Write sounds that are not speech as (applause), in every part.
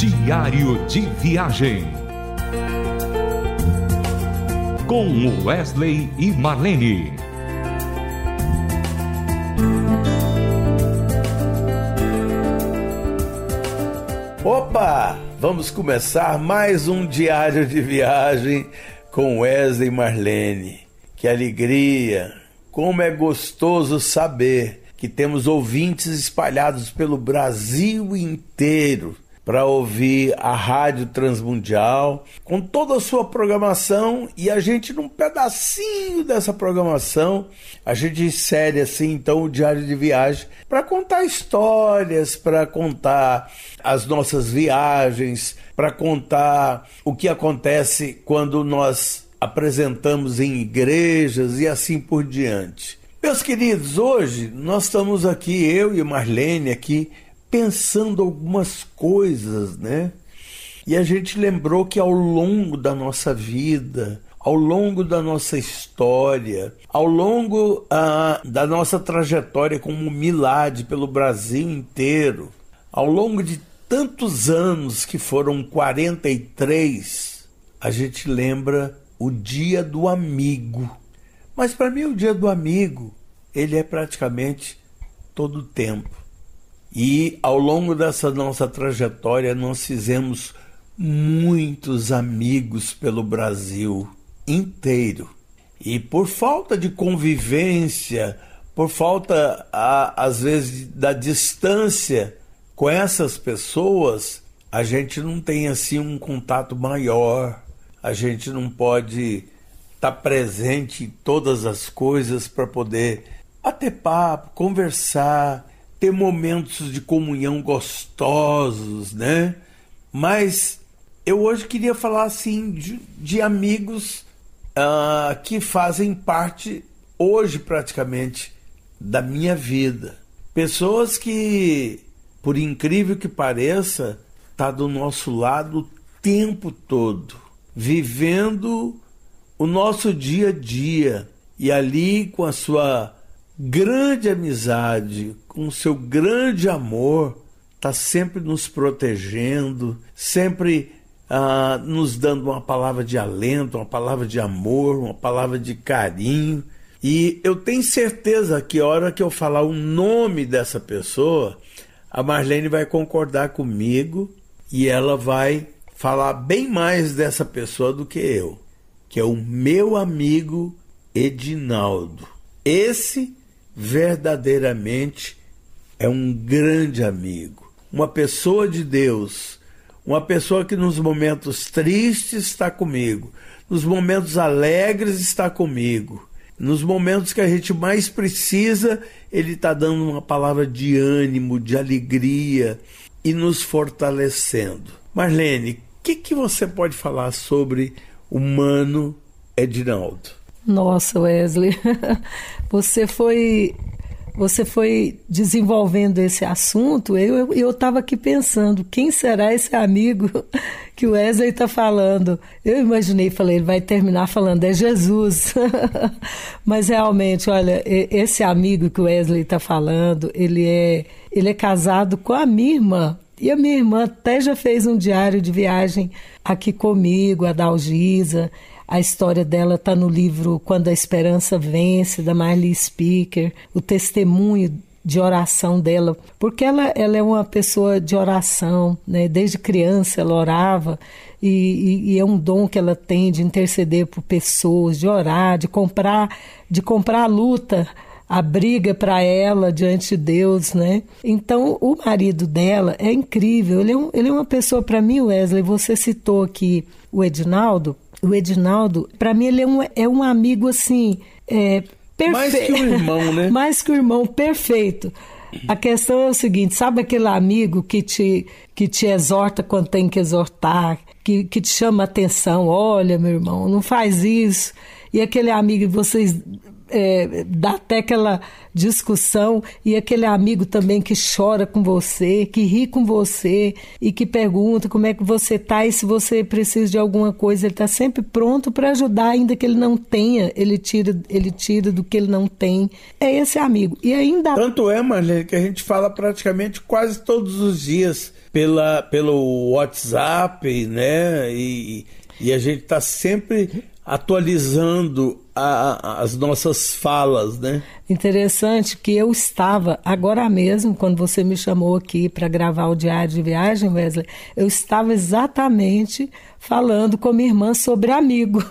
Diário de Viagem. Com Wesley e Marlene. Opa! Vamos começar mais um diário de viagem com Wesley e Marlene. Que alegria! Como é gostoso saber que temos ouvintes espalhados pelo Brasil inteiro para ouvir a Rádio Transmundial com toda a sua programação e a gente num pedacinho dessa programação a gente insere assim então o diário de viagem para contar histórias, para contar as nossas viagens, para contar o que acontece quando nós apresentamos em igrejas e assim por diante. Meus queridos, hoje nós estamos aqui, eu e Marlene aqui pensando algumas coisas, né? E a gente lembrou que ao longo da nossa vida, ao longo da nossa história, ao longo ah, da nossa trajetória como Milad pelo Brasil inteiro, ao longo de tantos anos que foram 43, a gente lembra o dia do amigo. Mas para mim o dia do amigo, ele é praticamente todo o tempo. E ao longo dessa nossa trajetória, nós fizemos muitos amigos pelo Brasil inteiro. E por falta de convivência, por falta, às vezes, da distância com essas pessoas, a gente não tem assim um contato maior, a gente não pode estar tá presente em todas as coisas para poder bater papo, conversar, ter momentos de comunhão gostosos, né? Mas eu hoje queria falar assim de, de amigos uh, que fazem parte hoje praticamente da minha vida. Pessoas que, por incrível que pareça, tá do nosso lado o tempo todo, vivendo o nosso dia a dia e ali com a sua grande amizade, com seu grande amor, está sempre nos protegendo, sempre ah, nos dando uma palavra de alento, uma palavra de amor, uma palavra de carinho. E eu tenho certeza que a hora que eu falar o nome dessa pessoa, a Marlene vai concordar comigo e ela vai falar bem mais dessa pessoa do que eu, que é o meu amigo Edinaldo. Esse verdadeiramente é um grande amigo, uma pessoa de Deus, uma pessoa que nos momentos tristes está comigo, nos momentos alegres está comigo, nos momentos que a gente mais precisa, ele está dando uma palavra de ânimo, de alegria e nos fortalecendo. Marlene, o que, que você pode falar sobre o Mano Edinaldo? Nossa, Wesley, (laughs) você foi você foi desenvolvendo esse assunto, eu eu estava aqui pensando, quem será esse amigo (laughs) que o Wesley está falando? Eu imaginei, falei, ele vai terminar falando, é Jesus. (laughs) Mas realmente, olha, esse amigo que o Wesley está falando, ele é, ele é casado com a minha irmã. E a minha irmã até já fez um diário de viagem aqui comigo, a Dalgisa. A história dela está no livro Quando a Esperança Vence, da Marley Speaker, o testemunho de oração dela, porque ela, ela é uma pessoa de oração, né? desde criança ela orava e, e, e, é um dom que ela tem de interceder por pessoas, de orar, de comprar, de comprar a luta, a briga para ela diante de Deus, né? Então o marido dela é incrível, ele é, um, ele é uma pessoa para mim, Wesley. Você citou aqui o Edinaldo, o Edinaldo, para mim, ele é um, é um amigo assim. É, perfeito. Mais que o irmão, né? (laughs) Mais que o irmão, perfeito. A questão é o seguinte: sabe aquele amigo que te, que te exorta quando tem que exortar, que, que te chama a atenção? Olha, meu irmão, não faz isso. E aquele amigo que vocês é, dá até aquela discussão e aquele amigo também que chora com você, que ri com você e que pergunta como é que você tá e se você precisa de alguma coisa, ele está sempre pronto para ajudar, ainda que ele não tenha, ele tira, ele tira do que ele não tem. É esse amigo. E ainda tanto é, Marlene, que a gente fala praticamente quase todos os dias pela pelo WhatsApp, né? E, e a gente está sempre atualizando a, as nossas falas, né? Interessante que eu estava agora mesmo quando você me chamou aqui para gravar o diário de viagem, Wesley, eu estava exatamente falando com minha irmã sobre amigo,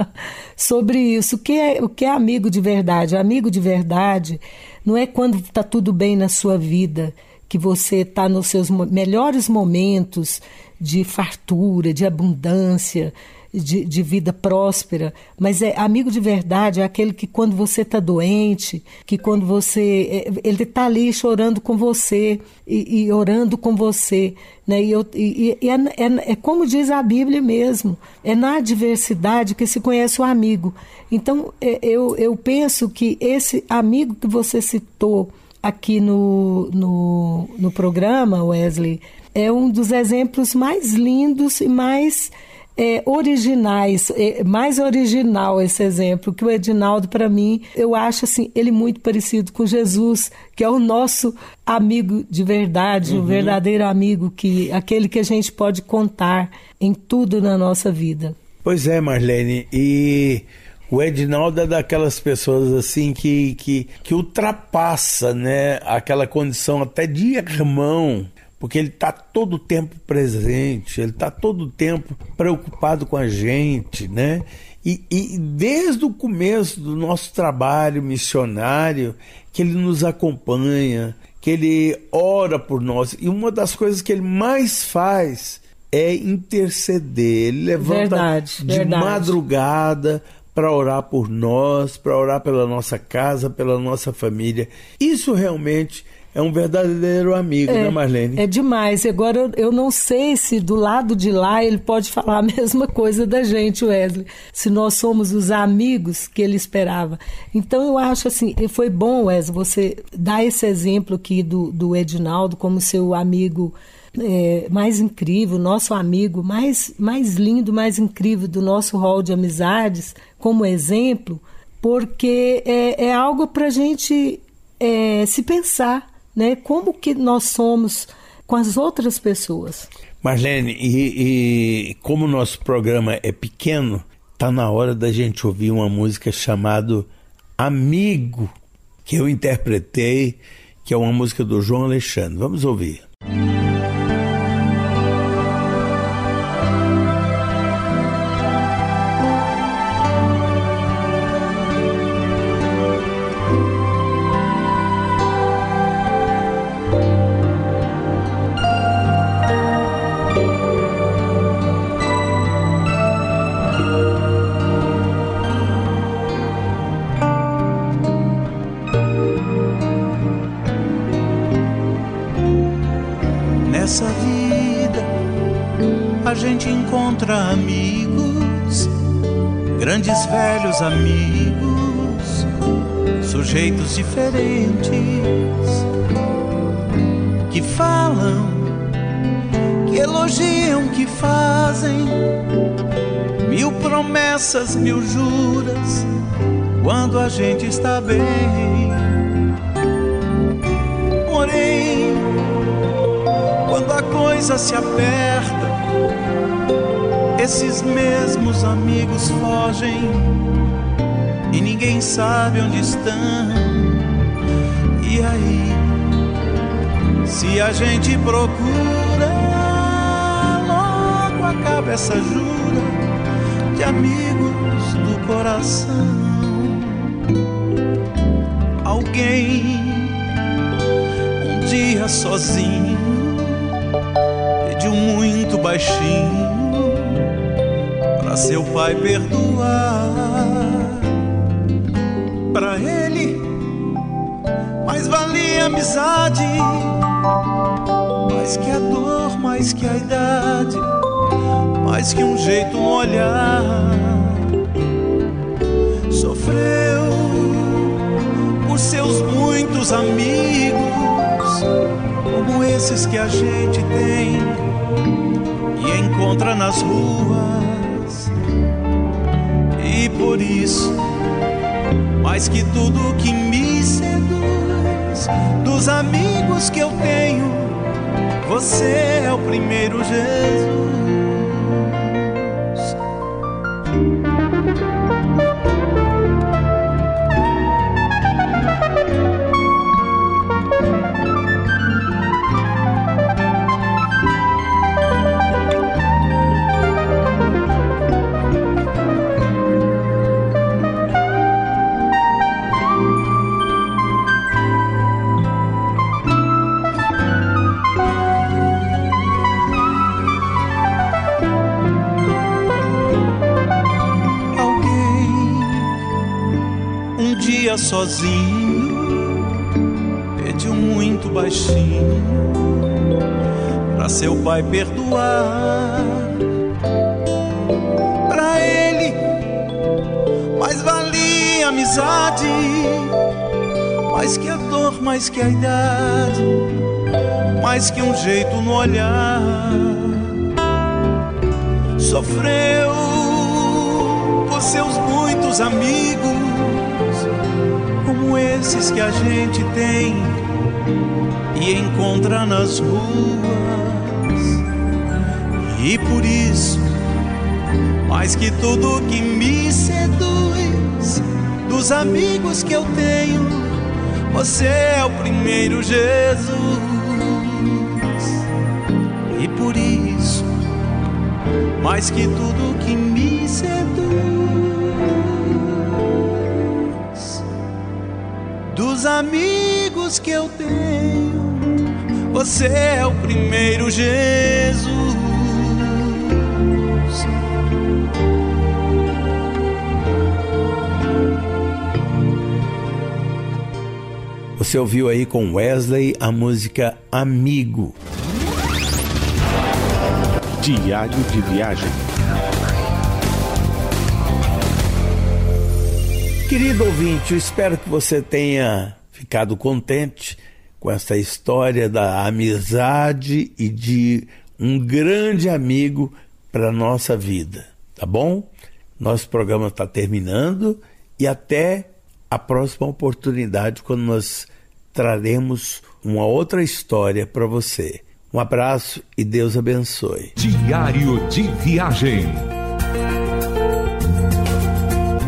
(laughs) sobre isso. O que é o que é amigo de verdade? Amigo de verdade não é quando está tudo bem na sua vida, que você está nos seus melhores momentos de fartura, de abundância de, de vida próspera, mas é amigo de verdade, é aquele que quando você está doente, que quando você. É, ele está ali chorando com você e, e, orando com você. Né? E, eu, e, e é, é, é, como diz a Bíblia mesmo: é na adversidade que se conhece o amigo. Então, é, eu, eu penso que esse amigo que você citou aqui no, no, no programa, Wesley, é um dos exemplos mais lindos e mais é, originais, é, mais original esse exemplo, que o Edinaldo, para mim, eu acho assim, ele muito parecido com Jesus, que é o nosso amigo de verdade, uhum. o verdadeiro amigo, que aquele que a gente pode contar em tudo na nossa vida. Pois é, Marlene, e o Edinaldo é daquelas pessoas assim que, que, que ultrapassa né, aquela condição até de irmão porque ele está todo o tempo presente, ele está todo o tempo preocupado com a gente, né? E, e, desde o começo do nosso trabalho missionário, que ele nos acompanha, que ele ora por nós. E uma das coisas que ele mais faz é interceder. Ele levanta verdade, de verdade. madrugada para orar por nós, para orar pela nossa casa, pela nossa família. Isso realmente é um verdadeiro amigo, é, né, Marlene? É demais. Agora, eu, eu não sei se do lado de lá ele pode falar a (laughs) mesma coisa da gente, Wesley. Se nós somos os amigos que ele esperava. Então, eu acho assim, foi bom, Wesley, você dar esse exemplo aqui do, do Edinaldo como seu amigo é, mais incrível, nosso amigo mais, mais lindo, mais incrível do nosso hall de amizades, como exemplo, porque é, é algo para a gente é, se pensar né? Como que nós somos com as outras pessoas. Marlene, e, e como nosso programa é pequeno, tá na hora da gente ouvir uma música chamada Amigo, que eu interpretei, que é uma música do João Alexandre. Vamos ouvir. Grandes velhos amigos, sujeitos diferentes que falam, que elogiam, que fazem mil promessas, mil juras quando a gente está bem. Porém, quando a coisa se aperta, esses mesmos amigos fogem e ninguém sabe onde estão. E aí, se a gente procura, logo acaba essa jura de amigos do coração. Alguém, um dia sozinho, pediu muito baixinho pra seu pai perdoar. Pra ele, mais valia a amizade, mais que a dor, mais que a idade, mais que um jeito, um olhar. Sofreu os seus muitos amigos, como esses que a gente tem e encontra nas ruas. E por isso, mais que tudo que me seduz, dos amigos que eu tenho, você é o primeiro Jesus. Dia sozinho, pediu muito baixinho para seu pai perdoar. Para ele, mais valia amizade, mais que a dor, mais que a idade, mais que um jeito no olhar. Sofreu por seus muitos amigos como esses que a gente tem e encontra nas ruas. E por isso, mais que tudo que me seduz, dos amigos que eu tenho, você é o primeiro Jesus. E por isso, mais que tudo que me seduz. Dos amigos que eu tenho, você é o primeiro Jesus. Você ouviu aí com Wesley a música Amigo. Diário de viagem. Querido ouvinte, eu espero que você tenha ficado contente com essa história da amizade e de um grande amigo para nossa vida, tá bom? Nosso programa está terminando e até a próxima oportunidade quando nós traremos uma outra história para você. Um abraço e Deus abençoe. Diário de viagem